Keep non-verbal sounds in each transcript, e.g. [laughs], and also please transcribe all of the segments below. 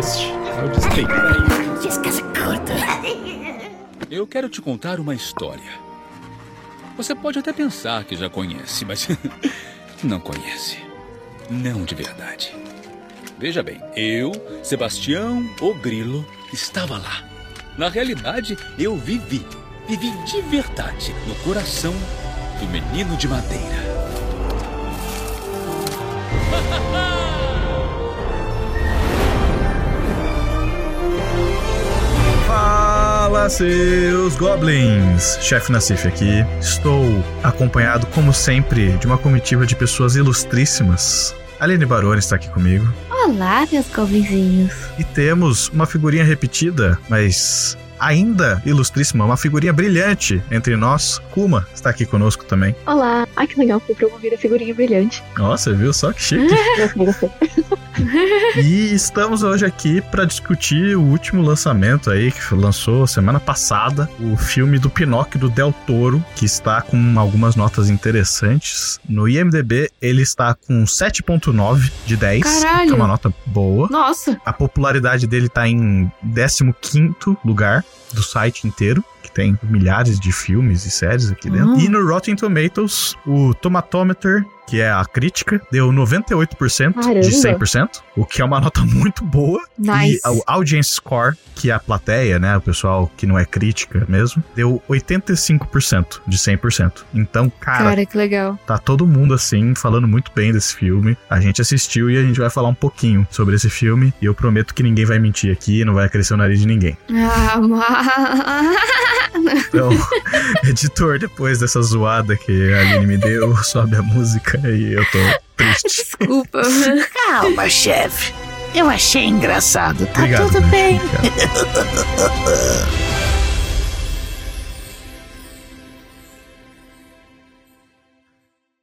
este é o despeito. Eu quero te contar uma história. Você pode até pensar que já conhece, mas [laughs] não conhece. Não de verdade. Veja bem, eu, Sebastião o Grilo, estava lá. Na realidade, eu vivi. Vivi de verdade no coração do menino de madeira. [laughs] Fala, seus goblins! Chefe Nassif aqui. Estou acompanhado, como sempre, de uma comitiva de pessoas ilustríssimas. Aline Baroni está aqui comigo. Olá, meus goblinzinhos. E temos uma figurinha repetida, mas ainda ilustríssima, uma figurinha brilhante entre nós. Kuma está aqui conosco também. Olá. Ai, que legal, fui promover a figurinha brilhante. Nossa, viu só que chique. [laughs] E estamos hoje aqui para discutir o último lançamento aí que lançou semana passada, o filme do Pinóquio do Del Toro, que está com algumas notas interessantes. No IMDb ele está com 7.9 de 10, Caralho! que é uma nota boa. Nossa, A popularidade dele tá em 15º lugar do site inteiro, que tem milhares de filmes e séries aqui dentro. Hum. E no Rotten Tomatoes, o Tomatometer, que é a crítica, deu 98% de Caramba. 100%, o que é uma nota [laughs] muito boa. Nice. E o Audience Score, que é a plateia, né, o pessoal que não é crítica mesmo, deu 85% de 100%. Então, cara, cara, que legal. Tá todo mundo assim falando muito bem desse filme. A gente assistiu e a gente vai falar um pouquinho sobre esse filme. E eu prometo que ninguém vai mentir aqui, não vai crescer o nariz de ninguém. Ah, mas... [laughs] Então, [laughs] editor, depois dessa zoada que a Aline me deu, sobe a música e eu tô triste. Desculpa. [laughs] Calma, chefe. Eu achei engraçado. Tá Obrigado. tudo né? bem. Obrigado. [laughs]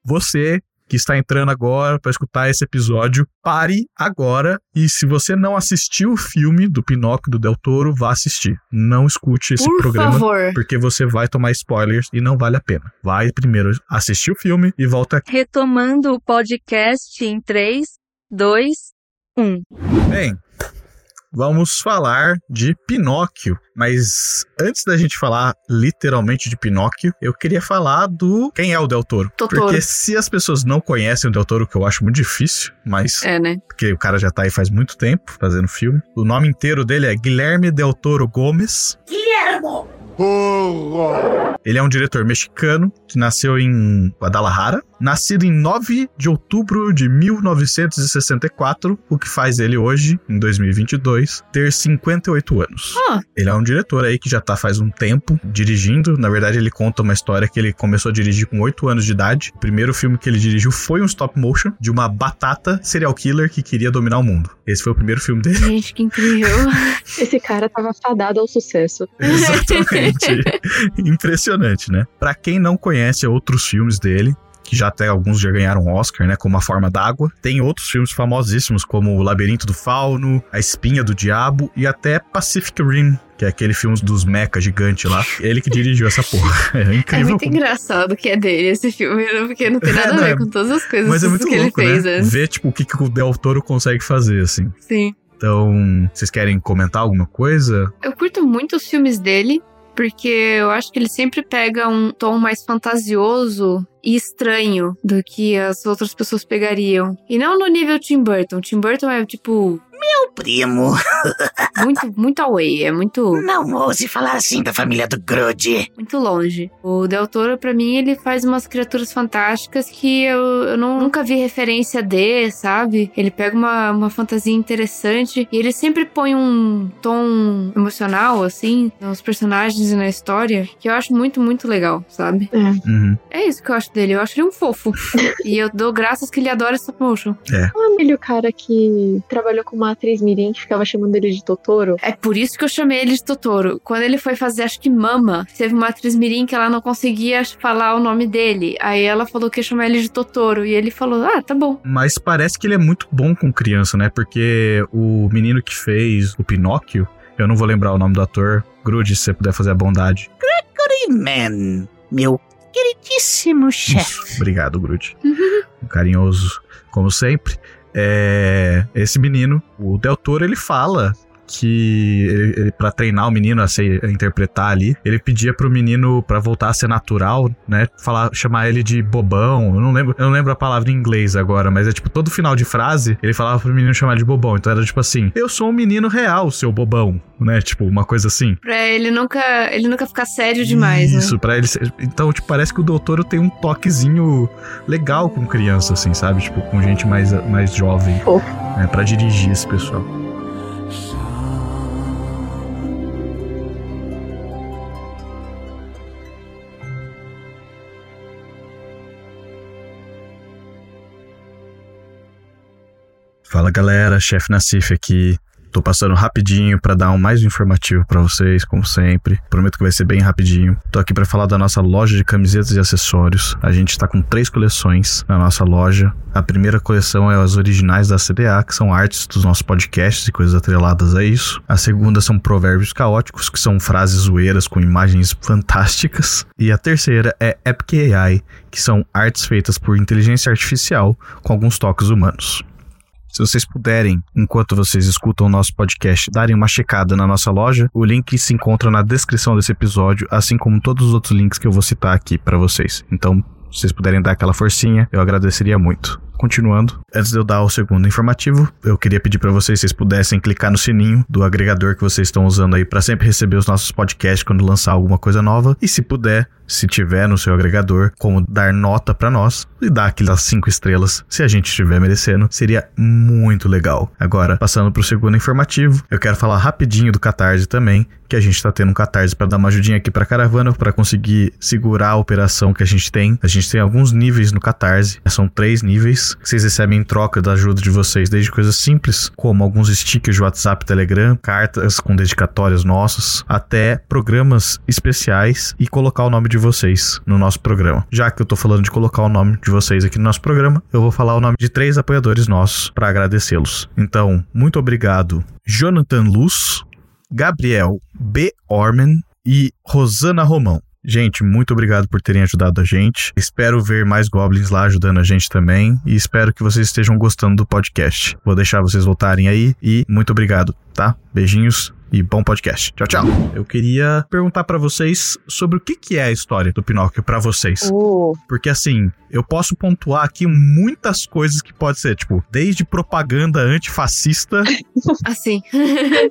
Você que está entrando agora para escutar esse episódio, pare agora e se você não assistiu o filme do Pinóquio do Del Toro, vá assistir. Não escute esse Por programa favor. porque você vai tomar spoilers e não vale a pena. Vai primeiro assistir o filme e volta aqui. Retomando o podcast em 3, 2, 1. Bem, vamos falar de Pinóquio. Mas antes da gente falar literalmente de Pinóquio, eu queria falar do quem é o Del Toro. Totoro. Porque se as pessoas não conhecem o Del Toro, que eu acho muito difícil, mas É, né? porque o cara já tá aí faz muito tempo fazendo filme. O nome inteiro dele é Guilherme Del Toro Gomes. Guilhermo. Ele é um diretor mexicano que nasceu em Guadalajara, nascido em 9 de outubro de 1964, o que faz ele hoje, em 2022, ter 58 anos. Ah. Ele é um diretor aí que já tá faz um tempo dirigindo. Na verdade, ele conta uma história que ele começou a dirigir com 8 anos de idade. O primeiro filme que ele dirigiu foi um stop motion de uma batata serial killer que queria dominar o mundo. Esse foi o primeiro filme dele. Gente, que incrível. [laughs] Esse cara tava fadado ao sucesso. Exatamente. [laughs] Impressionante, né? Pra quem não conhece outros filmes dele, que já até alguns já ganharam Oscar, né? Como A Forma d'Água. Tem outros filmes famosíssimos, como O Labirinto do Fauno, A Espinha do Diabo e até Pacific Rim, que é aquele filme dos mecha gigante lá. Ele que dirigiu essa porra. [laughs] É É incrível. muito como- engraçado que é dele esse filme, né? porque não tem nada É, a não, ver é- com todas as coisas Mas é muito que louco, ele fez né? antes. Ver, tipo, o que, que o Del Toro consegue fazer, assim. Sim. Então, vocês querem comentar alguma coisa? Eu curto muito os filmes dele, porque eu acho que ele sempre pega um tom mais fantasioso e estranho do que as outras pessoas pegariam. E não no nível Tim Burton. Tim Burton é, tipo, Meu primo. [laughs] muito, muito away, é muito, Não ouse falar assim da família do Grude. muito longe. O Del Toro, pra mim, ele faz umas criaturas fantásticas que eu, eu não- nunca vi referência de, sabe? Ele pega uma, uma fantasia interessante e ele sempre põe um tom emocional, assim, nos personagens e na história, que eu acho muito, muito legal, sabe? Uhum. É isso que eu acho dele. Eu acho ele um fofo. [laughs] e eu dou graças que ele adora stop motion. É ele o cara que trabalhou com uma atriz mirim que ficava chamando ele de Totoro? É por isso que eu chamei ele de Totoro. Quando ele foi fazer, acho que Mama, teve uma atriz mirim que ela não conseguia falar o nome dele. Aí ela falou que ia chamar ele de Totoro. E ele falou, ah, tá bom. Mas parece que ele é muito bom com criança, né? Porque o menino que fez o Pinóquio, eu não vou lembrar o nome do ator. Grude, se você puder fazer a bondade. Man, meu queridíssimo chefe. Obrigado, Grude. Um carinhoso, como sempre. É? Esse menino, o Del Toro, ele fala que ele, ele para treinar o menino a, ser, a interpretar ali, ele pedia pro menino para voltar a ser natural, né? Falar, chamar ele de bobão. Eu não lembro, eu não lembro a palavra em inglês agora, mas é tipo todo final de frase, ele falava pro menino chamar de bobão. Então era tipo assim: "Eu sou um menino real, seu bobão", né? Tipo, uma coisa assim. Pra ele nunca, ele nunca ficar sério demais, Isso, né? pra ele ser... Então, tipo, parece que o doutor tem um toquezinho legal com criança, assim, sabe? Tipo, com gente mais, mais jovem. Fofo. Né? Pra dirigir esse pessoal. Fala galera, chefe Nassif aqui. Tô passando rapidinho para dar um mais informativo para vocês, como sempre. Prometo que vai ser bem rapidinho. Tô aqui para falar da nossa loja de camisetas e acessórios. A gente está com três coleções na nossa loja. A primeira coleção é as originais da CDA, que são artes dos nossos podcasts e coisas atreladas a isso. A segunda são provérbios caóticos, que são frases zoeiras com imagens fantásticas. E a terceira é Epic AI, que são artes feitas por inteligência artificial com alguns toques humanos. Se vocês puderem, enquanto vocês escutam o nosso podcast, darem uma checada na nossa loja, o link se encontra na descrição desse episódio, assim como todos os outros links que eu vou citar aqui para vocês. Então, se vocês puderem dar aquela forcinha, eu agradeceria muito. Continuando, antes de eu dar o segundo informativo, eu queria pedir para vocês, se vocês pudessem clicar no sininho do agregador que vocês estão usando aí para sempre receber os nossos podcasts quando lançar alguma coisa nova. E se puder, se tiver no seu agregador, como dar nota para nós e dar aquelas cinco estrelas, se a gente estiver merecendo, seria muito legal. Agora, passando pro segundo informativo, eu quero falar rapidinho do Catarse também, que a gente tá tendo um Catarse para dar uma ajudinha aqui pra caravana, para conseguir segurar a operação que a gente tem. A gente tem alguns níveis no Catarse, são três níveis que vocês recebem em troca da ajuda de vocês, desde coisas simples, como alguns stickers de WhatsApp, Telegram, cartas com dedicatórias nossas, até programas especiais e colocar o nome de vocês no nosso programa. Já que eu tô falando de colocar o nome de vocês aqui no nosso programa, eu vou falar o nome de três apoiadores nossos para agradecê-los. Então, muito obrigado, Jonathan Luz, Gabriel B. Orman e Rosana Romão. Gente, muito obrigado por terem ajudado a gente. Espero ver mais goblins lá ajudando a gente também. E espero que vocês estejam gostando do podcast. Vou deixar vocês voltarem aí. E muito obrigado, tá? Beijinhos e bom podcast. Tchau, tchau. Eu queria perguntar para vocês sobre o que, que é a história do Pinóquio para vocês. Uh, Porque assim, eu posso pontuar aqui muitas coisas que pode ser, tipo, desde propaganda antifascista [laughs] Assim.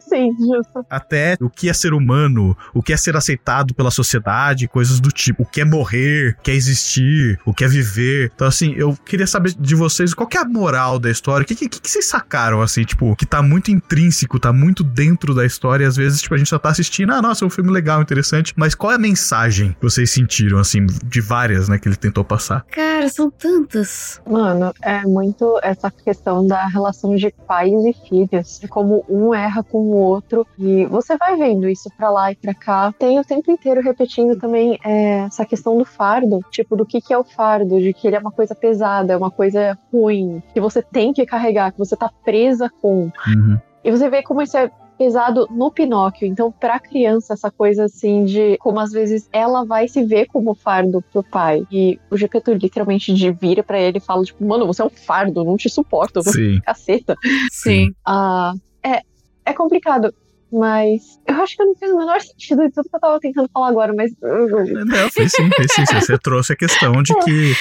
sim, justo. até o que é ser humano, o que é ser aceitado pela sociedade, coisas do tipo, o que é morrer, o que é existir, o que é viver. Então, assim, eu queria saber de vocês qual que é a moral da história, o que, que, que vocês sacaram, assim, tipo, que tá muito intrínseco, tá muito dentro da história, e às vezes, tipo, a gente só tá assistindo, ah, nossa, é um filme legal, interessante, mas qual é a mensagem que vocês sentiram, assim, de várias, né, que ele tentou passar? Cara, são tantas. Mano, é muito essa questão da relação de pais e filhos, de como um erra com o outro, e você vai vendo isso pra lá e pra cá. Tem o tempo inteiro repetindo também é, essa questão do fardo, tipo, do que, que é o fardo, de que ele é uma coisa pesada, é uma coisa ruim, que você tem que carregar, que você tá presa com. Uhum. E você vê como isso é pesado no Pinóquio. Então, pra criança, essa coisa assim de como às vezes ela vai se ver como fardo pro pai. E o Gepeto literalmente de vira pra ele e fala, tipo, mano, você é um fardo, não te suporto, você Sim. [laughs] caceta. Sim. Ah, é, é complicado. Mas eu acho que eu não fiz o menor sentido de tudo que eu tava tentando falar agora, mas. Não, fez sim, fez sim. Você [laughs] trouxe a questão de que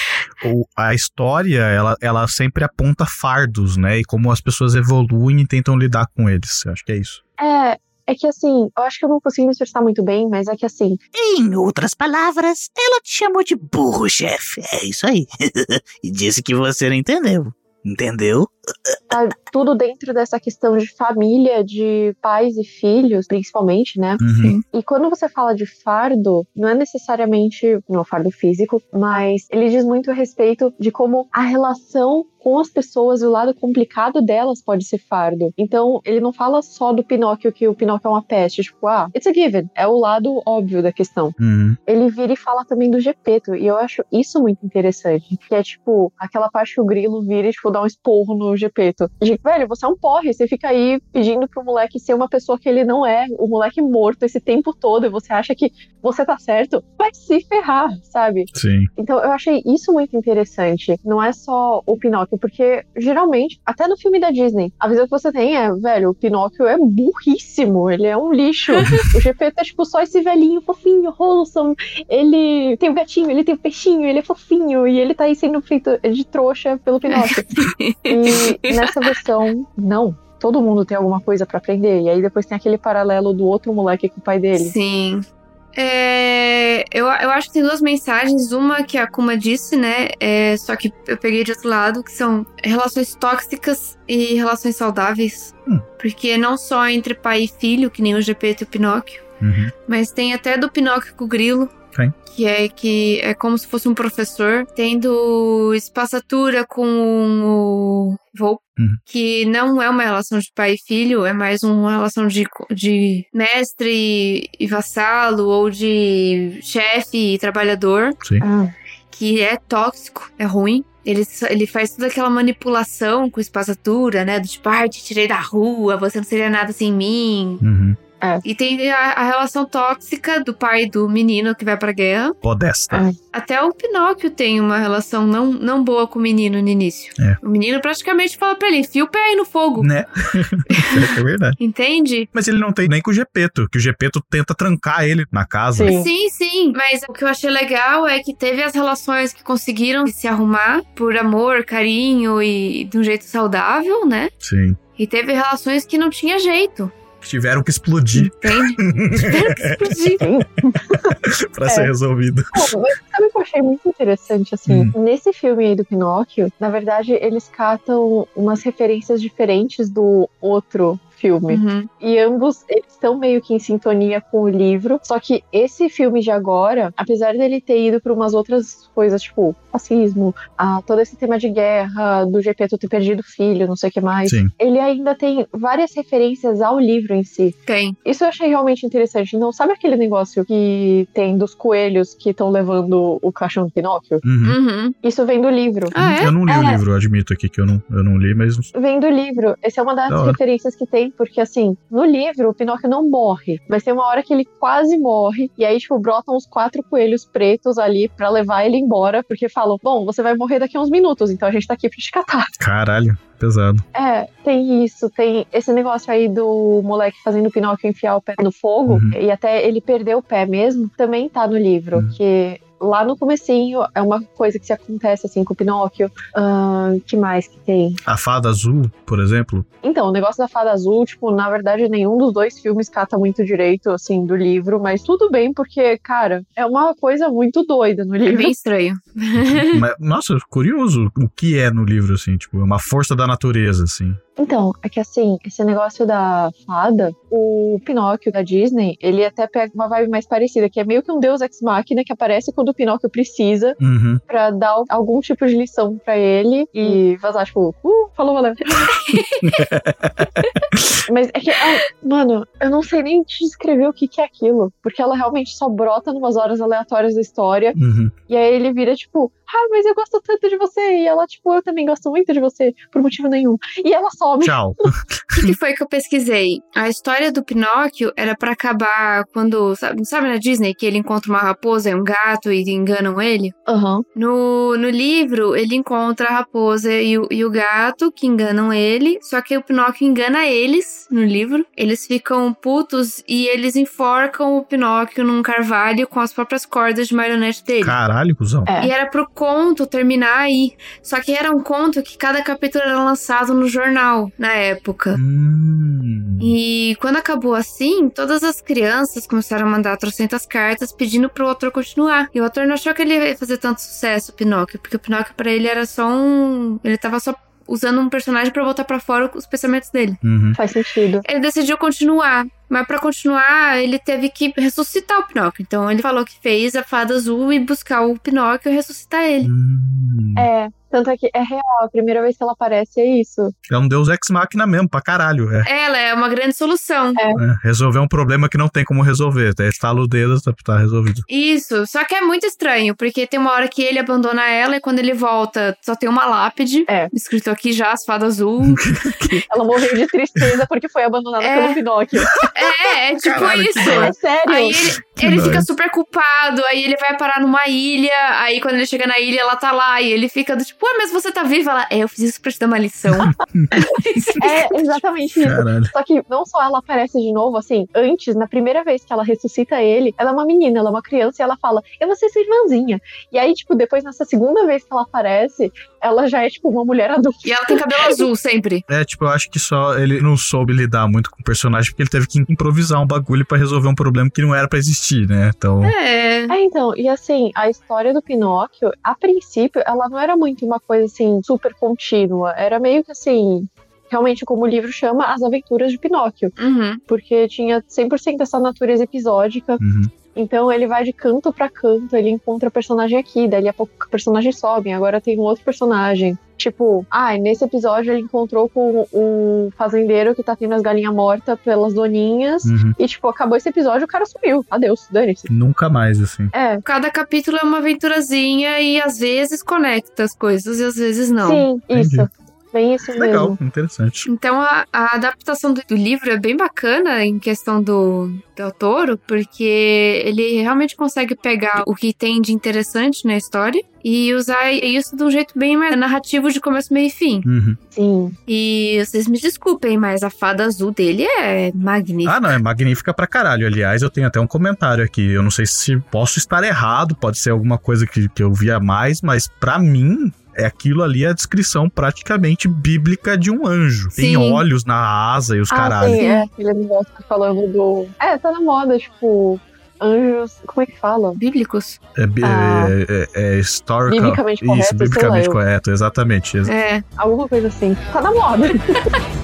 o- a história, ela, ela sempre aponta fardos, né? E como as pessoas evoluem e tentam lidar com eles. Eu acho que é isso. É, é que assim, eu acho que eu não consegui me expressar muito bem, mas é que assim, Em outras palavras, ela te chamou de burro, chefe. É isso aí. [laughs] e disse que você não entendeu. Entendeu? Tá tudo dentro dessa questão de família, de pais e filhos, principalmente, né? Uhum. E quando você fala de fardo, não é necessariamente um fardo físico, mas ele diz muito a respeito de como a relação com as pessoas e o lado complicado delas pode ser fardo. Então, ele não fala só do Pinóquio que o Pinóquio é uma peste, tipo, ah, it's a given, é o lado óbvio da questão. Uhum. Ele vira e fala também do Gepeto, e eu acho isso muito interessante, que é tipo, aquela parte que o Grilo vira e tipo, dá um esporro no Gepeto. De, velho, você é um porre, você fica aí pedindo pro moleque ser uma pessoa que ele não é, o moleque morto esse tempo todo, e você acha que você tá certo, vai se ferrar, sabe? Sim. Então eu achei isso muito interessante. Não é só o Pinóquio porque geralmente, até no filme da Disney, a visão que você tem é, velho, o Pinóquio é burríssimo, ele é um lixo. [laughs] o GP tá tipo só esse velhinho fofinho, wholesome. Ele tem o gatinho, ele tem o peixinho, ele é fofinho, e ele tá aí sendo feito de trouxa pelo Pinóquio. [laughs] e nessa versão, não. Todo mundo tem alguma coisa pra aprender. E aí depois tem aquele paralelo do outro moleque com o pai dele. Sim. É, eu, eu acho que tem duas mensagens. Uma que a Kuma disse, né? É, só que eu peguei de outro lado, que são relações tóxicas e relações saudáveis. Hum. Porque não só entre pai e filho, que nem o GP e o Pinóquio, Uhum. mas tem até do Pinóquio com o Grilo. Tem. Que é que é como se fosse um professor. Tem do Espaçatura com o Volpe. Uhum. Que não é uma relação de pai e filho, é mais uma relação de, de mestre e vassalo, ou de chefe e trabalhador, Sim. Ah, que é tóxico, é ruim. Ele, ele faz toda aquela manipulação com espaçatura, né? Do tipo, ah, te tirei da rua, você não seria nada sem mim. Uhum. E tem a, a relação tóxica do pai do menino que vai pra guerra. Podesta. Ah. Até o Pinóquio tem uma relação não, não boa com o menino no início. É. O menino praticamente fala pra ele, enfia o pé aí no fogo. Né? [laughs] é verdade. Entende? Mas ele não tem nem com o Gepeto, que o Gepeto tenta trancar ele na casa. Sim. Sim, sim. Mas o que eu achei legal é que teve as relações que conseguiram se arrumar por amor, carinho e de um jeito saudável, né? Sim. E teve relações que não tinha jeito. Tiveram que explodir Entende? Tiveram que explodir. [laughs] pra ser resolvido. Bom, mas sabe o que eu achei muito interessante, assim? Nesse filme aí do Pinóquio, na verdade, eles catam umas referências diferentes do outro filme. Uhum. E ambos, eles estão meio que em sintonia com o livro. Só que esse filme de agora, apesar dele ter ido para umas outras coisas, tipo fascismo, ah, todo esse tema de guerra, do Gepeto ter perdido o filho, não sei o que mais, Sim. ele ainda tem várias referências ao livro em si. Tem. Isso eu achei realmente interessante. Não sabe aquele negócio que tem dos coelhos que estão levando o caixão do Pinóquio? Uhum. Uhum. Isso vem do livro. Ah, é? Eu não li o É. livro, eu admito aqui que eu não, eu não li, mas. Vem do livro. Essa é uma das Da referências que tem, porque assim, no livro o Pinóquio não morre. Mas tem uma hora que ele quase morre. E aí, tipo, brotam os quatro coelhos pretos ali pra levar ele embora. Porque falam: Bom, você vai morrer daqui a uns minutos, então a gente tá aqui pra te catar. Caralho, pesado. É, tem isso, tem esse negócio aí do moleque fazendo o Pinóquio enfiar o pé no fogo Uhum. e até ele perder o pé mesmo, também tá no livro, Uhum. que lá no comecinho é uma coisa que se acontece assim com o Pinóquio. Ahn, que mais que tem? A fada azul, por exemplo. Então, o negócio da fada azul, tipo, na verdade nenhum dos dois filmes cata muito direito assim do livro, mas tudo bem porque, cara, é uma coisa muito doida no É livro. bem estranho. Mas, nossa, curioso o que é no livro, assim, tipo, é uma força da natureza, assim. Então, é que assim, esse negócio da fada, o Pinóquio da Disney, ele até pega uma vibe mais parecida, que é meio que um deus ex machina que aparece quando o Pinóquio precisa Uhum. pra dar algum tipo de lição pra ele e vazar, tipo, uh, falou, valeu. [laughs] Mas é que, ah, mano, eu não sei nem te descrever o que, que é aquilo, porque ela realmente só brota numas horas aleatórias da história, Uhum. e aí ele vira, tipo, ah, mas eu gosto tanto de você, e ela, tipo, eu também gosto muito de você, por motivo nenhum. E ela some. Tchau. O que, que foi que eu pesquisei? A história do Pinóquio era pra acabar quando. Sabe, sabe na Disney que ele encontra uma raposa e um gato e enganam ele? Aham. No, no livro, ele encontra a raposa e o, e o gato que enganam ele, só que o Pinóquio engana eles no livro. Eles ficam putos e eles enforcam o Pinóquio num carvalho com as próprias cordas de marionete dele. Caralho, cuzão. É. E era pro conto terminar aí. Só que era um conto que cada capítulo era lançado no jornal na época. Hum. E quando acabou assim, todas as crianças começaram a mandar trocentas cartas pedindo pro autor continuar. E o autor não achou que ele ia fazer tanto sucesso, o Pinóquio, porque o Pinóquio pra ele era só um. Ele tava só usando um personagem pra botar pra fora os pensamentos dele. Uhum. Faz sentido. Ele decidiu continuar. Mas pra continuar, ele teve que ressuscitar o Pinóquio. Então ele falou que fez a fada azul e buscar o Pinóquio e ressuscitar ele. Hum. É, tanto é que é real, a primeira vez que ela aparece é isso. É um deus ex machina mesmo, pra caralho. É. Ela é uma grande solução. É, resolver um problema que não tem como resolver. Até estala o dedo, tá, tá resolvido. Isso, só que é muito estranho, porque tem uma hora que ele abandona ela e quando ele volta só tem uma lápide. É. Escrito aqui já, as fada azul. [laughs] Ela morreu de tristeza porque foi abandonada É. pelo Pinóquio. [laughs] É, é tipo Caralho, isso. É sério. Aí ele, ele fica super culpado, aí ele vai parar numa ilha, aí quando ele chega na ilha, ela tá lá, e ele fica do tipo, ué, mas você tá viva? Ela, é, eu fiz isso pra te dar uma lição. [laughs] É exatamente isso. Caralho. Só que não só ela aparece de novo, assim, antes, na primeira vez que ela ressuscita ele, ela é uma menina, ela é uma criança, e ela fala, eu vou ser sua irmãzinha. E aí, tipo, depois, nessa segunda vez que ela aparece, ela já é, tipo, uma mulher adulta. e ela tem cabelo azul sempre. É, tipo, eu acho que só ele não soube lidar muito com o personagem porque ele teve que improvisar um bagulho pra resolver um problema que não era pra existir, né? Então, É. É, então, e assim, a história do Pinóquio, a princípio, ela não era muito uma coisa, assim, super contínua. Era meio que, assim, realmente como o livro chama, As Aventuras de Pinóquio. Uhum. Porque tinha 100% essa natureza episódica. uhum. Então ele vai de canto pra canto, ele encontra personagem aqui, daí a pouco o personagem sobe, agora tem um outro personagem. Tipo, ah, nesse episódio ele encontrou com um fazendeiro que tá tendo as galinhas mortas pelas doninhas. Uhum. E, tipo, acabou esse episódio o cara sumiu. Adeus, dane-se. nunca mais, assim. É, Cada capítulo é uma aventurazinha e às vezes conecta as coisas e às vezes não. sim, Entendi. isso. Bem isso Legal, mesmo. interessante. Então a, a adaptação do, do livro é bem bacana em questão do Del Toro, porque ele realmente consegue pegar o que tem de interessante na história e usar isso de um jeito bem mais narrativo de começo, meio e fim. Uhum. Sim. E vocês me desculpem, mas a fada azul dele é magnífica. Ah, não, é magnífica pra caralho. Aliás, eu tenho até um comentário aqui. Eu não sei se posso estar errado, pode ser alguma coisa que, que eu via mais, mas pra mim. É aquilo ali a descrição praticamente bíblica de um anjo. Tem Sim. olhos na asa e os Ah, caralho. sim, é. Aquele negócio que falando do. É, tá na moda, tipo. Anjos. Como é que fala? Bíblicos. É, bi- Ah. é, é, é historical. Biblicamente correto, Isso, biblicamente correto, exatamente. É. Alguma coisa assim. Tá na moda. [laughs]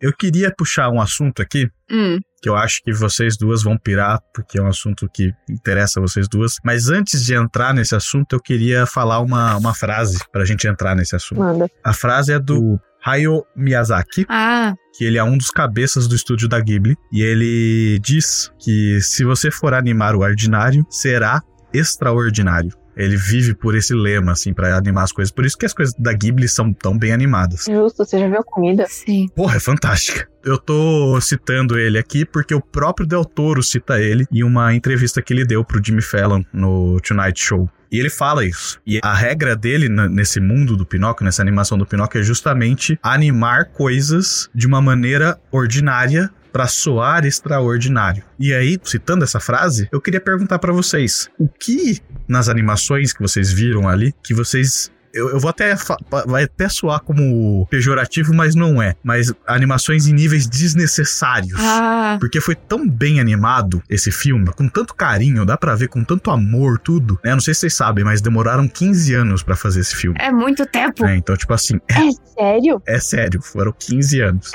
Eu queria puxar um assunto aqui Hum. que eu acho que vocês duas vão pirar, porque é um assunto que interessa vocês duas. Mas antes de entrar nesse assunto, eu queria falar uma, uma frase pra gente entrar nesse assunto. Manda. A frase é do Hayao Miyazaki, Ah, que ele é um dos cabeças do estúdio da Ghibli, e ele diz que se você for animar o ordinário, será extraordinário. Ele vive por esse lema, assim, pra animar as coisas. Por isso que as coisas da Ghibli são tão bem animadas. Justo, você já viu a comida? sim. Porra, é fantástica. Eu tô citando ele aqui porque o próprio Del Toro cita ele em uma entrevista que ele deu pro Jimmy Fallon no Tonight Show. E ele fala isso. E a regra dele nesse mundo do Pinóquio, nessa animação do Pinóquio, é justamente animar coisas de uma maneira ordinária pra soar extraordinário. E aí, citando essa frase, eu queria perguntar pra vocês: o que nas animações que vocês viram ali que vocês eu, eu vou até. Vai até soar como pejorativo, mas não é. Mas animações em níveis desnecessários. Ah, Porque foi tão bem animado esse filme, com tanto carinho, dá pra ver com tanto amor, tudo. Né? Não sei se vocês sabem, mas demoraram 15 anos pra fazer esse filme. é muito tempo. né? Então, tipo assim, É sério? é sério, foram 15 anos.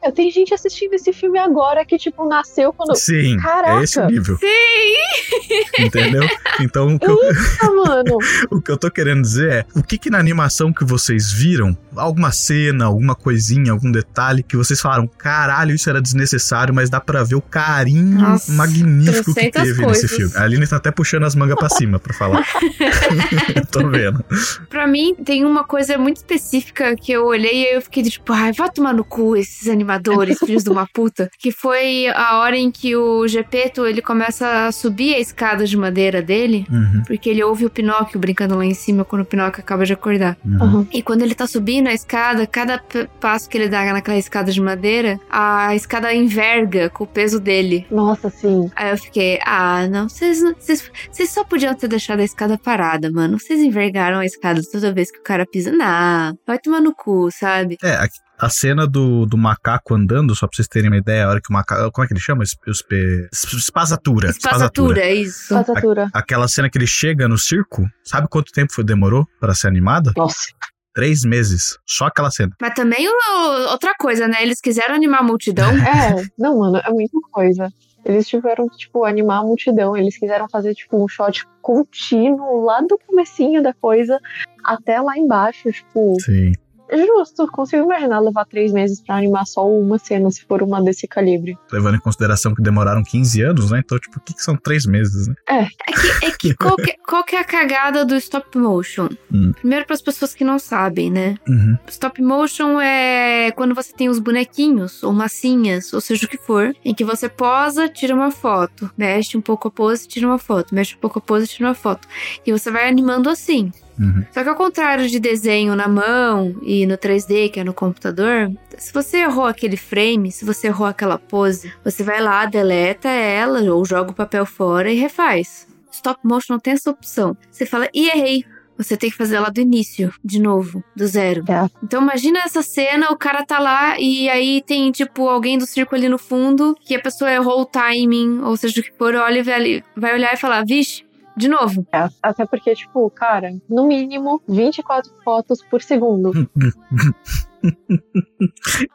Caraca, tem gente assistindo esse filme agora que, tipo, nasceu quando. Sim, Caraca. é esse o nível. Sim! Entendeu? Então, o que, eu, mano. [laughs] o que eu tô querendo dizer é: o que que na animação que vocês viram, alguma cena, alguma coisinha, algum detalhe, que vocês falaram, caralho, isso era desnecessário, mas dá pra ver o carinho Nossa, magnífico que teve coisas. nesse filme. A Aline tá até puxando as mangas pra cima pra falar. [laughs] [laughs] tô vendo. Pra mim, tem uma coisa muito específica que eu olhei e aí eu fiquei tipo, ai, vai tomar no cu esses animadores, filhos de uma puta. Que foi a hora em que o Gepeto, ele começa a subir a escada de madeira dele. Uhum, Porque ele ouve o Pinóquio brincando lá em cima quando o Pinóquio acaba de acordar. uhum. Aham. E quando ele tá subindo a escada, cada passo que ele dá naquela escada de madeira, a escada enverga com o peso dele. Nossa, sim. Aí eu fiquei, ah, não, vocês, não- vocês, vocês só podiam ter deixado a escada parada, mano. Vocês envergaram a escada toda vez que o cara pisa. Não, vai tomar no cu, sabe? É, a, a cena do, do macaco andando, só pra vocês terem uma ideia, a hora que o macaco. Como é que ele chama? Es- espe- es- Espazatura. Espaçatura, é isso. Passatura. Aquela cena que ele chega no circo, sabe quanto tempo foi, demorou pra ser animada? Nossa. Três meses. Só aquela cena. Mas também o- outra coisa, né? Eles quiseram animar a multidão. [laughs] É, não, mano, é muita coisa. Eles tiveram que, tipo, animar a multidão. Eles quiseram fazer, tipo, um shot contínuo lá do comecinho da coisa até lá embaixo, tipo, Sim. Justo. Consigo imaginar levar três meses pra animar só uma cena, se for uma desse calibre. Levando em consideração que demoraram 15 anos, né? Então, tipo, o que, que são três meses, né? É que, é que [laughs] qual, que, qual que é a cagada do stop motion? Hum. Primeiro para as pessoas que não sabem, né? Uhum. Stop motion é quando você tem os bonequinhos ou massinhas, ou seja o que for, em que você posa, tira uma foto, mexe um pouco a pose, tira uma foto, mexe um pouco a pose, tira uma foto. E você vai animando assim. Uhum. Só que ao contrário de desenho na mão e no 3D, que é no computador, se você errou aquele frame, se você errou aquela pose, você vai lá, deleta ela ou joga o papel fora e refaz. Stop motion não tem essa opção. Você fala, e errei. Você tem que fazer ela do início, de novo, do zero. É. Então imagina essa cena, o cara tá lá e aí tem, tipo, alguém do circo ali no fundo, que a pessoa errou o timing, ou seja o que for, olha e vai vai olhar e falar, vixe, de novo. É, Até porque, tipo, cara, no mínimo 24 fotos por segundo. [laughs]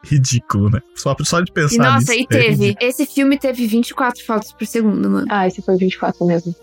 Ridículo, né? Só, só de pensar E nossa, nisso. e é teve. ridículo. Esse filme teve 24 fotos por segundo, mano. Ah, esse foi 24 mesmo.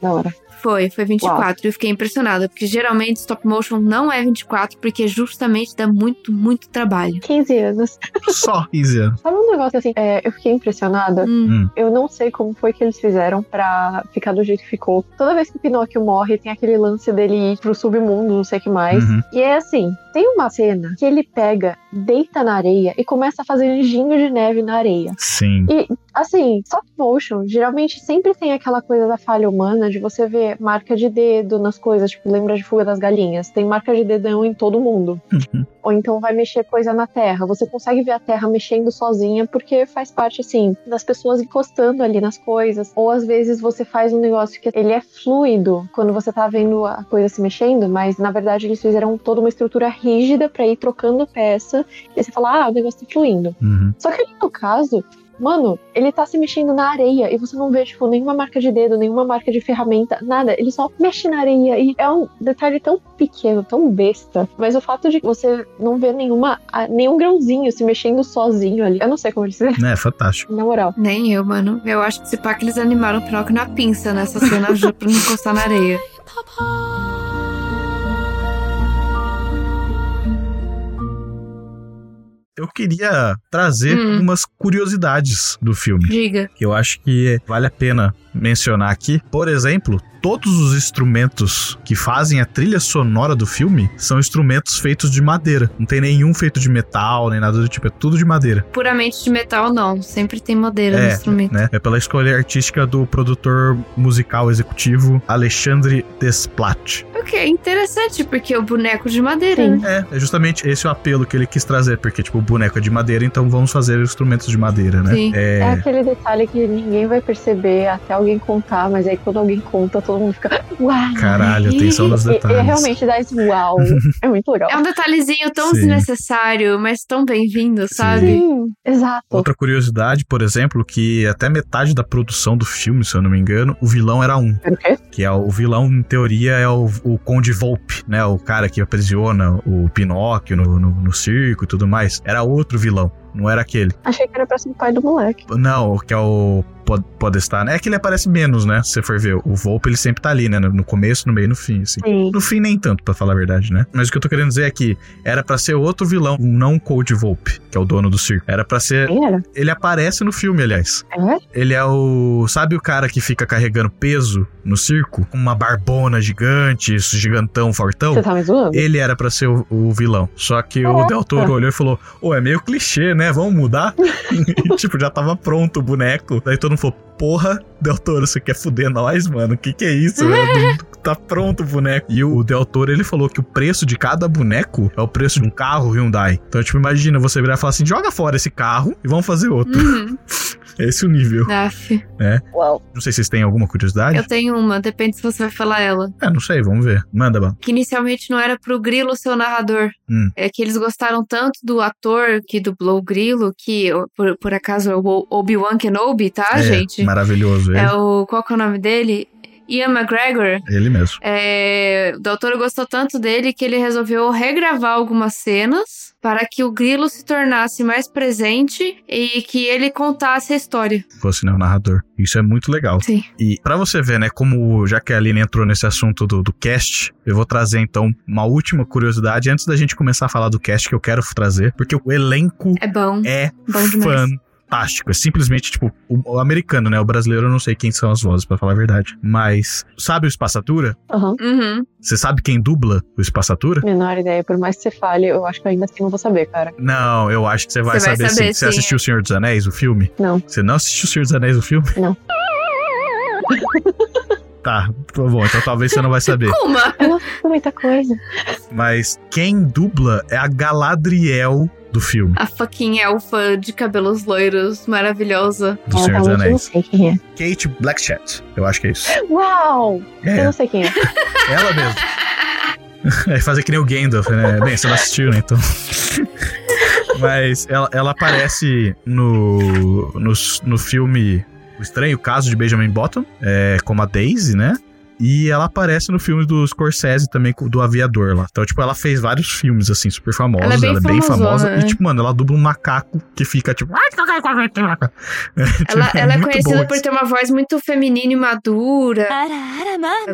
Da hora. Foi, foi 24. E eu fiquei impressionada, porque geralmente stop motion não é 24, porque justamente dá muito, muito trabalho. 15 anos. Só 15 anos. Sabe um negócio assim? é, eu fiquei impressionada. Hum. Eu não sei como foi que eles fizeram pra ficar do jeito que ficou. Toda vez que o Pinóquio morre, tem aquele lance dele ir pro submundo, não sei o que mais. Uhum. E é assim, tem uma cena que ele pega, deita na areia e começa a fazer anjinho de neve na areia. Sim. Assim, stop motion, geralmente sempre tem aquela coisa da falha humana de você ver marca de dedo nas coisas, tipo, lembra de Fuga das Galinhas? Tem marca de dedão em todo mundo. Uhum. Ou então vai mexer coisa na terra. Você consegue ver a terra mexendo sozinha porque faz parte, assim, das pessoas encostando ali nas coisas. Ou às vezes você faz um negócio que ele é fluido quando você tá vendo a coisa se mexendo, mas na verdade eles fizeram toda uma estrutura rígida pra ir trocando peça. E você fala, ah, o negócio tá fluindo. Uhum. Só que ali no caso, mano, ele tá se mexendo na areia e você não vê, tipo, nenhuma marca de dedo, nenhuma marca de ferramenta, nada. Ele só mexe na areia e é um detalhe tão pequeno, tão besta. Mas o fato de você não ver nenhuma, nenhum grãozinho se mexendo sozinho ali, eu não sei como eles fizeram. É, fantástico. Na moral. Nem eu, mano. Eu acho que se pá que eles animaram o Pinóquio na pinça nessa cena pra não encostar na areia. Eu queria trazer Hum. algumas curiosidades do filme. Diga. que eu acho que vale a pena mencionar aqui. Por exemplo, todos os instrumentos que fazem a trilha sonora do filme são instrumentos feitos de madeira. Não tem nenhum feito de metal, nem nada do tipo, é tudo de madeira, Puramente de metal, não. Sempre tem madeira no É, instrumento. né? É pela escolha artística do produtor musical executivo Alexandre Desplat. Ok, interessante, porque o boneco de madeira, Sim. né? É, é justamente esse o apelo que ele quis trazer, porque tipo, o boneco é de madeira, então vamos fazer instrumentos de madeira, né? Sim. É É, aquele detalhe que ninguém vai perceber até alguém contar, mas aí quando alguém conta, todo mundo fica, uau! caralho, atenção nos E, e detalhes. realmente dá esse uau. [laughs] É muito legal. É um detalhezinho tão Sim. desnecessário, mas tão bem-vindo, sabe? Sim, exato. Outra curiosidade, por exemplo, que até metade da produção do filme, se eu não me engano, o vilão era um. Era o quê? Que é o, o vilão, em teoria, é o, o Conde Volpe, né? O cara que aprisiona o Pinóquio no, no, no circo e tudo mais. Era outro vilão, não era aquele. Achei que era pra ser o pai do moleque. Não, que é o Pod- Podestar, né? É que ele aparece menos, né? Se você for ver. O Volpe, ele sempre tá ali, né? No começo, no meio e no fim, assim. Sim. No fim, nem tanto, pra falar a verdade, né? Mas o que eu tô querendo dizer é que era pra ser outro vilão, não o Cold Volpe, que é o dono do circo. Era pra ser. Quem era? Ele aparece no filme, aliás. É? Ele é o. Sabe o cara que fica carregando peso no circo? Com uma barbona gigante, gigantão fortão? Você tá me zoando? Ele era pra ser o, o vilão. Só que o. Del Toro olhou e falou: Ô, é meio clichê, né? Vamos mudar? [laughs] e, tipo, já tava pronto o boneco. Daí todo mundo falou: Porra, Del Toro, você quer fuder nós, mano? Que que é isso? velho? [laughs] tá pronto o boneco. E o Del Toro, ele falou que o preço de cada boneco é o preço de um carro Hyundai. Então, tipo, imagina você virar e falar assim: joga fora esse carro e vamos fazer outro. Uhum. [laughs] Esse é o nível. Daf. Uau. Não sei se vocês têm alguma curiosidade. Eu tenho uma, depende se você vai falar ela. É, não sei, vamos ver. Manda, Bal. Que inicialmente não era pro Grilo ser o narrador. Hum. É que eles gostaram tanto do ator que dublou o Grilo, que por, por acaso é o Obi-Wan Kenobi, tá, é, gente? Maravilhoso. Ele, É o. Qual que é o nome dele? Ian McGregor. ele mesmo. É, o doutor gostou tanto dele que ele resolveu regravar algumas cenas para que o Grilo se tornasse mais presente e que ele contasse a história. Fosse, né, o narrador. Isso é muito legal. Sim. E pra você ver, né, como já que a Aline entrou nesse assunto do, do cast, eu vou trazer então uma última curiosidade antes da gente começar a falar do cast que eu quero trazer, porque o elenco É bom. é Bom demais. Fantástico. É simplesmente, tipo, o, o americano, né? O brasileiro eu não sei quem são as vozes, pra falar a verdade. Mas, sabe o Espaçatura? Aham. Uhum. Você sabe quem dubla o Espaçatura? Menor ideia, por mais que você fale, eu acho que ainda assim não vou saber, cara. Não, eu acho que você vai Você vai saber, saber, sim. Você sim. assistiu O Senhor dos Anéis, o filme? Não. Você não assistiu O Senhor dos Anéis, o filme? Não. [laughs] Tá, tá bom, então talvez você não vai saber. Eu não assisto muita coisa. Mas quem dubla é a Galadriel do filme, A fucking elfa de cabelos loiros, maravilhosa. do eu Senhor dos realmente não Anéis. sei quem é. Kate Blackchat, eu acho que é isso. Uau! Eu É, não sei quem é. [laughs] ela mesmo. [laughs] É fazer que nem o Gandalf, né? Bem, você não assistiu, né? Então. [laughs] Mas ela, ela aparece no, no, no filme O Estranho Caso de Benjamin Button, é, como a Daisy, né? E ela aparece no filme do Scorsese também, do Aviador lá. Então, tipo, ela fez vários filmes, assim, super famosos. Ela é bem famosona, famosa. E, né? tipo, mano, ela dubla um macaco que fica, tipo... Ela, Tipo, ela é muito conhecida bom por ter uma voz muito feminina e madura,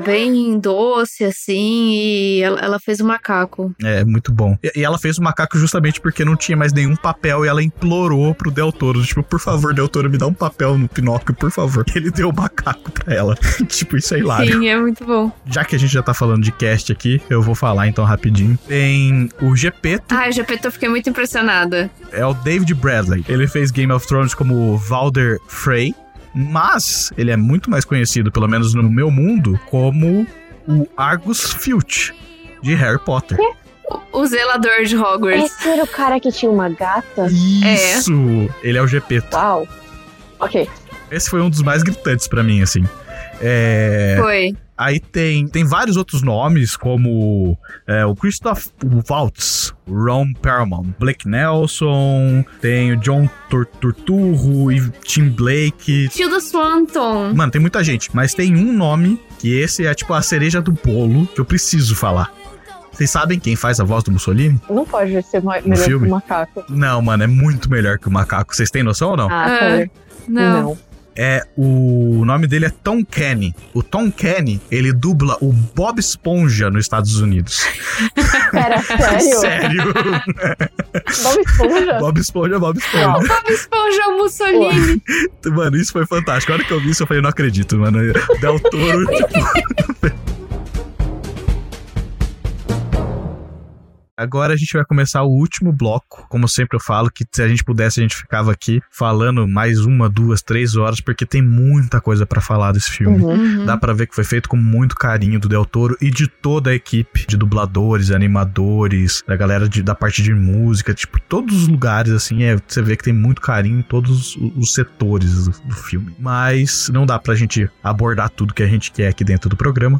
bem doce, assim, e ela, ela fez o macaco. É, muito bom. E, e ela fez o macaco justamente porque não tinha mais nenhum papel e ela implorou pro Del Toro. Tipo, por favor, Del Toro, me dá um papel no Pinóquio, por favor. E [laughs] ele deu o macaco pra ela. [laughs] tipo, isso é hilário. Sim, é muito bom. Já que a gente já tá falando de cast aqui, eu vou falar então rapidinho. Tem o Gepeto, Ai, o Gepeto, eu fiquei muito impressionada. é o David Bradley. Ele fez Game of Thrones como Valder Frey, mas ele é muito mais conhecido, pelo menos no meu mundo, como o Argus Filch, de Harry Potter. O zelador de Hogwarts. Esse era o cara que tinha uma gata? Isso! Ele é o Gepeto. Uau! Ok. Esse foi um dos mais gritantes pra mim, assim. É, Foi. Aí tem, tem vários outros nomes, como é, o Christoph Waltz, Ron Perlman, Blake Nelson, tem o John Tur Turturro e Tim Blake. Tilda Swanton. Mano, tem muita gente, mas tem um nome que esse é tipo a cereja do bolo que eu preciso falar. Vocês sabem quem faz a voz do Mussolini? Não pode ser melhor que o macaco. Não, mano, é muito melhor que o macaco. Vocês têm noção ou não? Ah, Ah, cara. Não. É o nome dele é Tom Kenny. O Tom Kenny, ele dubla o Bob Esponja nos Estados Unidos. [laughs] Pera, sério? Sério? [laughs] Bob Esponja? Bob Esponja, Bob Esponja. Bob Esponja é o Mussolini. Mano, isso foi fantástico. A hora que eu vi isso, eu falei, não acredito, mano. Del Toro, [laughs] tipo... Agora a gente vai começar o último bloco. Como sempre eu falo, que se a gente pudesse, a gente ficava aqui falando mais uma, duas, três horas, porque tem muita coisa pra falar desse filme. Uhum. Uhum. Dá pra ver que foi feito com muito carinho do Del Toro e de toda a equipe de dubladores, animadores, da galera de- da parte de música, tipo, todos os lugares, assim, é, você vê que tem muito carinho em todos os, os setores do, do filme. Mas não dá pra gente abordar tudo que a gente quer aqui dentro do programa.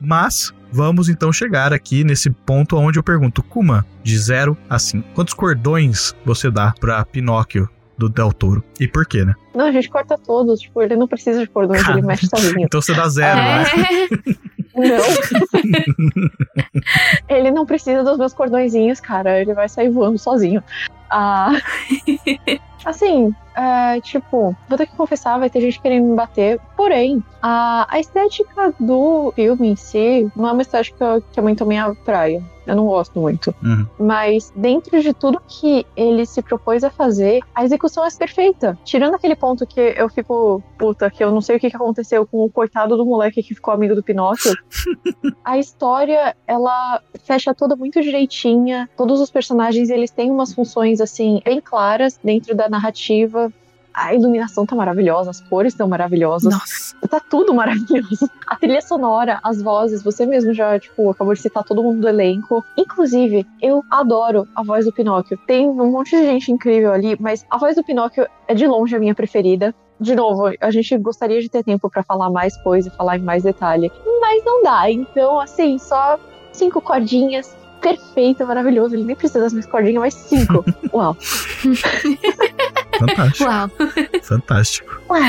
Mas vamos então chegar aqui nesse ponto onde eu pergunto, Kuma, de 0 a 5, quantos cordões você dá pra Pinóquio do Del Toro? E por quê, né? Não, a gente corta todos. Tipo, ele não precisa de cordões, Cara. ele mexe sozinho. [laughs] Então você dá zero, né? É. Não. [laughs] ele não precisa dos meus cordõezinhos, cara. Ele vai sair voando sozinho. Ah, [laughs] assim, é, tipo, vou ter que confessar, vai ter gente querendo me bater. Porém, a, a estética do filme em si não é uma estética que é muito minha praia. Eu não gosto muito. Uhum. Mas dentro de tudo que ele se propôs a fazer, a execução é perfeita. Tirando aquele ponto que eu fico, puta, que eu não sei o que que aconteceu com o coitado do moleque que ficou amigo do Pinóquio. [laughs] a história, ela fecha toda muito direitinha. Todos os personagens, eles têm umas funções, assim, bem claras dentro da narrativa. A iluminação tá maravilhosa, as cores estão maravilhosas. Nossa. Tá tudo maravilhoso. A trilha sonora, as vozes, você mesmo já, tipo, acabou de citar todo mundo do elenco. Inclusive, eu adoro a voz do Pinóquio. Tem um monte de gente incrível ali, mas a voz do Pinóquio é de longe a minha preferida. De novo, a gente gostaria de ter tempo pra falar mais coisa, falar em mais detalhe, mas não dá. Então, assim, só cinco cordinhas. Perfeito, maravilhoso. Ele nem precisa das minhas cordinhas, mas cinco. [laughs] Uau. [laughs] Fantástico, Uau. fantástico. Uau.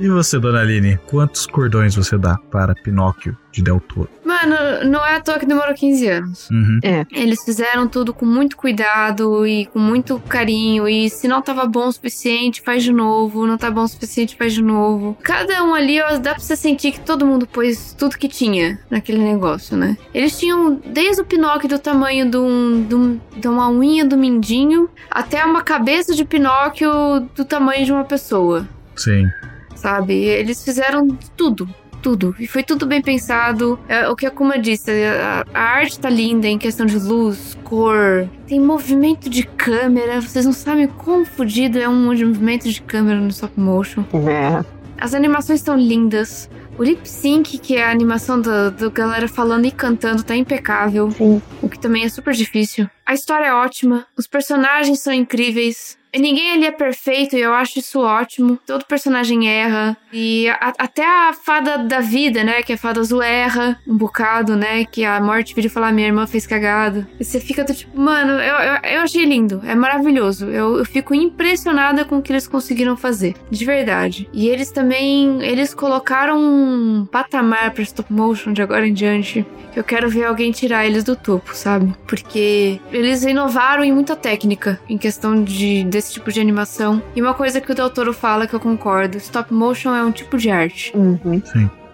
E você, dona Aline, quantos cordões você dá para Pinóquio de Del Toro? Mano, não é à toa que demorou 15 anos. Uhum. Eles fizeram tudo com muito cuidado e com muito carinho. E se não tava bom o suficiente, faz de novo. Não tá bom o suficiente, faz de novo. Cada um ali, ó, dá pra você sentir que todo mundo pôs tudo que tinha naquele negócio, né? Eles tinham desde o Pinóquio do tamanho de, um, de, um- de uma unha do mindinho até uma cabeça de Pinóquio do tamanho de uma pessoa Sim. sabe? Eles fizeram tudo. Tudo. E foi tudo bem pensado. É, o que a Kuma disse, a, a arte tá linda em questão de luz, cor. Tem movimento de câmera. Vocês não sabem quão fodido é um movimento de câmera no stop motion. É. As animações estão lindas. O lip sync, que é a animação da do galera falando e cantando, tá impecável. Sim. O que também é super difícil. A história é ótima. Os personagens são incríveis. Ninguém ali é perfeito e eu acho isso ótimo. Todo personagem erra. E a- até a fada da vida, né? Que é a fada azul erra um bocado, né? Que a morte vira e fala: minha irmã fez cagada. E você fica tipo, mano, eu, eu, eu achei lindo. É maravilhoso. Eu, eu fico impressionada com o que eles conseguiram fazer. De verdade. E eles também. Eles colocaram um patamar pra stop motion de agora em diante. Que eu quero ver alguém tirar eles do topo, sabe? Porque eles inovaram em muita técnica em questão de, desse tipo de animação. E uma coisa que o Del Toro fala que eu concordo: stop motion é um tipo de arte. Uhum.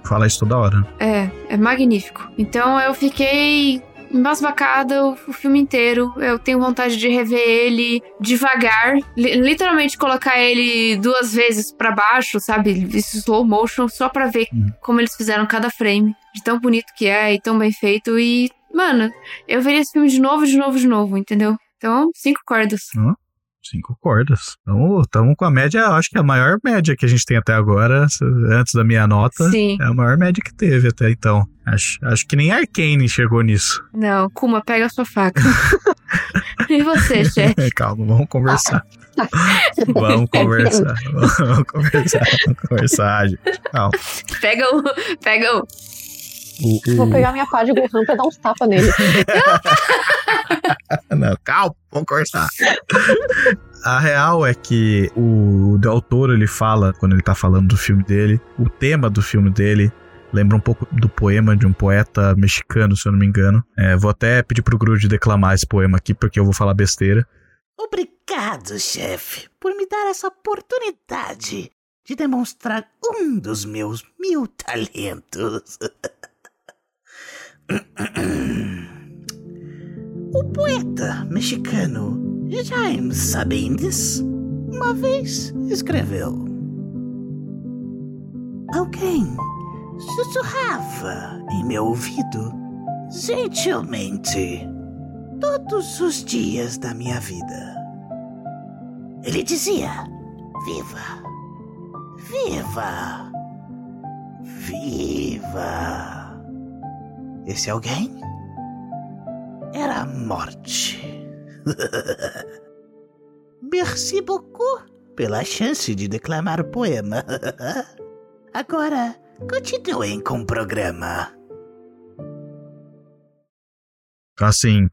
Fala isso toda hora. É, é magnífico. Então eu fiquei embasbacada o, o filme inteiro. Eu tenho vontade de rever ele devagar, li- literalmente colocar ele duas vezes pra baixo, sabe? Isso slow motion, só pra ver Uhum. como eles fizeram cada frame, de tão bonito que é e tão bem feito. E, mano, eu veria esse filme de novo, de novo, de novo, entendeu? Então, cinco cordas. Cinco cordas. Então, estamos com a média, acho que a maior média que a gente tem até agora, antes da minha nota. Sim. É a maior média que teve até então. Acho, acho que nem Arcane chegou nisso. Não, Kuma, pega a sua faca. [laughs] e você, chefe? [laughs] Calma, vamos conversar. [laughs] vamos conversar. Vamos conversar. Vamos conversar, gente. Calma. Pega o. Pega o. O- o- Vou pegar minha pá de Gohan pra dar uns tapas nele. [laughs] Não, calma, vamos conversar. A real é que o Del Toro, ele fala, quando ele tá falando do filme dele, o tema do filme dele lembra um pouco do poema de um poeta mexicano, se eu não me engano. É, vou até pedir pro Grude declamar esse poema aqui, porque eu vou falar besteira. Obrigado, chefe, por me dar essa oportunidade de demonstrar um dos meus mil talentos. [laughs] O poeta mexicano Jaime Sabines uma vez escreveu: Alguém sussurrava em meu ouvido gentilmente todos os dias da minha vida. Ele dizia: Viva! Viva! Viva! Esse alguém era a morte. [laughs] Merci beaucoup pela chance de declamar o poema. [laughs] Agora, continuem com o programa. Assim,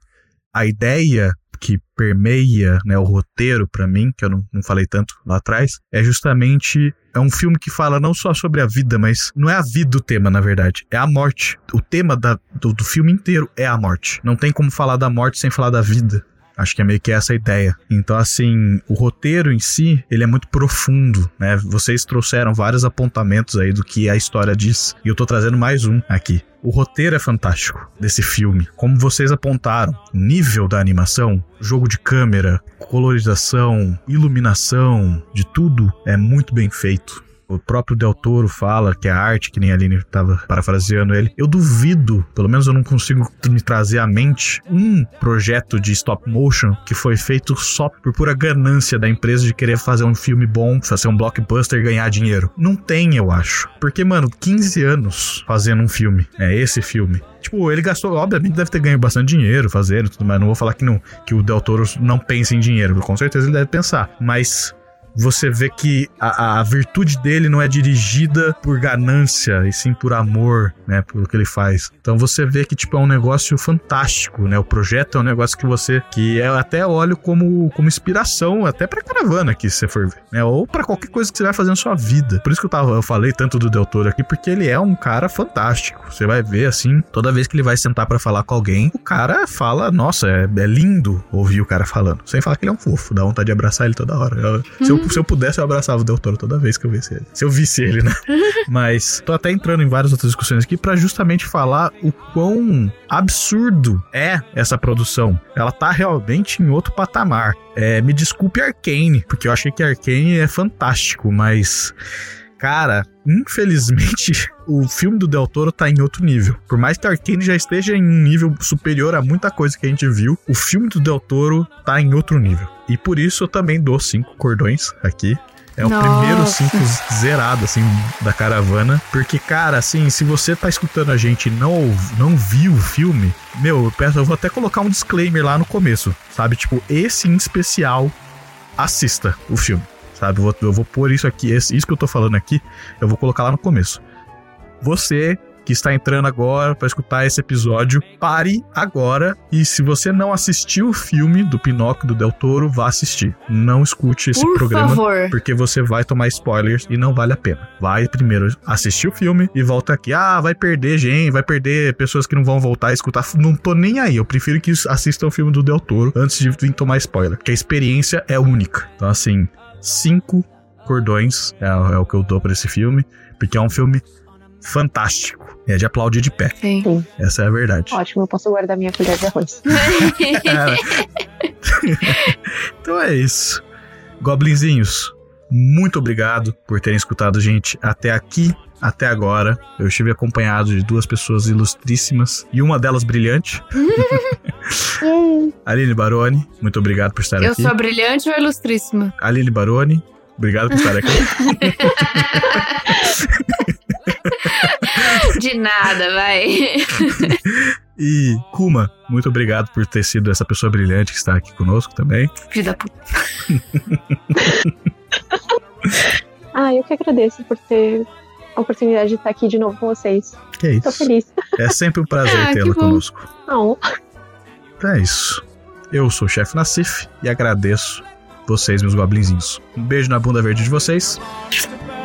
a ideia que permeia né, o roteiro pra mim, que eu não, não falei tanto lá atrás, é justamente é um filme que fala não só sobre a vida, mas não é a vida o tema, na verdade, é a morte. O tema da- do, do filme inteiro é a morte. Não tem como falar da morte sem falar da vida. Acho que é meio que essa a ideia. Então, assim, o roteiro em si, ele é muito profundo, né? Vocês trouxeram vários apontamentos aí do que a história diz. E eu tô trazendo mais um aqui. O roteiro é fantástico desse filme. Como vocês apontaram, o nível da animação, jogo de câmera, colorização, iluminação, de tudo é muito bem feito. O próprio Del Toro fala que a arte, que nem a Aline estava parafraseando ele. Eu duvido, pelo menos eu não consigo me trazer à mente, um projeto de stop motion que foi feito só por pura ganância da empresa de querer fazer um filme bom, fazer um blockbuster e ganhar dinheiro. Não tem, eu acho. Porque, mano, 15 anos fazendo um filme. É esse filme. Tipo, ele gastou, obviamente deve ter ganho bastante dinheiro fazendo tudo mais. Não vou falar que, não, que o Del Toro não pensa em dinheiro. Com certeza ele deve pensar. Mas você vê que a, a, virtude dele não é dirigida por ganância, e sim por amor, né? Pelo que ele faz. Então você vê que, tipo, é um negócio fantástico, né? O projeto é um negócio que você. que eu até olho como, como inspiração, até pra caravana aqui, se você for ver, né? Ou para qualquer coisa que você vai fazer na sua vida. Por isso que eu, tava, eu falei tanto do Del Toro aqui, porque ele é um cara fantástico. Você vai ver, assim, toda vez que ele vai sentar para falar com alguém, o cara fala, nossa, é, é, lindo ouvir o cara falando. Sem falar que ele é um fofo, dá vontade de abraçar ele toda hora. Se, eu, se eu pudesse, eu abraçava o Del Toro toda vez que eu visse ele. Se eu visse ele, né? [laughs] Mas tô até entrando em várias outras discussões aqui para justamente falar o quão absurdo é essa produção. Ela tá realmente em outro patamar. É, me desculpe Arcane, porque eu achei que Arcane é fantástico, mas cara, infelizmente, [laughs] o filme do Del Toro tá em outro nível. Por mais que Arkane já esteja em um nível superior a muita coisa que a gente viu, o filme do Del Toro tá em outro nível. E por isso eu também dou cinco cordões aqui. É o Nossa. primeiro cinco zerado, assim, da caravana. Porque, cara, assim, se você tá escutando a gente e não, não viu o filme, meu, eu, peço, eu vou até colocar um disclaimer lá no começo, sabe? Tipo, esse em especial, assista o filme sabe? Eu vou, eu vou pôr isso aqui, isso que eu tô falando aqui, eu vou colocar lá no começo. Você que está entrando agora para escutar esse episódio, pare agora e se você não assistiu o filme do Pinóquio do Del Toro, vá assistir. Não escute esse Por programa favor. porque você vai tomar spoilers e não vale a pena. Vai primeiro assistir o filme e volta aqui. Ah, vai perder gente, vai perder pessoas que não vão voltar a escutar. Não tô nem aí. Eu prefiro que assistam o filme do Del Toro antes de vir tomar spoiler, porque a experiência é única. Então assim, cinco cordões é, é o que eu dou para esse filme, porque é um filme fantástico. É de aplaudir de pé. Sim. Sim. Essa é a verdade. Ótimo, eu posso guardar minha colher de arroz. [laughs] [laughs] então é isso. Goblinzinhos, muito obrigado por terem escutado gente até aqui, até agora. Eu estive acompanhado de duas pessoas ilustríssimas e uma delas brilhante. [laughs] [laughs] Aline Baroni, muito obrigado por estar Eu aqui. Eu sou brilhante ou ilustríssima? Aline Baroni, obrigado por estar aqui. [laughs] De nada, vai. E Kuma, muito obrigado por ter sido essa pessoa brilhante que está aqui conosco também. Filho da puta. [laughs] ah, eu que agradeço por ter a oportunidade de estar aqui de novo com vocês. Que isso. Tô feliz. É sempre um prazer ah, tê-la conosco. Não. Então é isso. Eu sou o chefe Nassif e agradeço vocês, meus goblinzinhos. Um beijo na bunda verde de vocês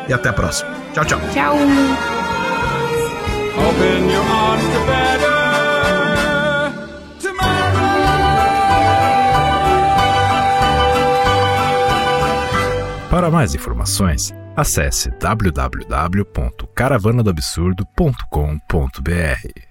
e até a próxima. Tchau, tchau. Tchau. Para mais informações, acesse www.caravanadoabsurdo.com.br.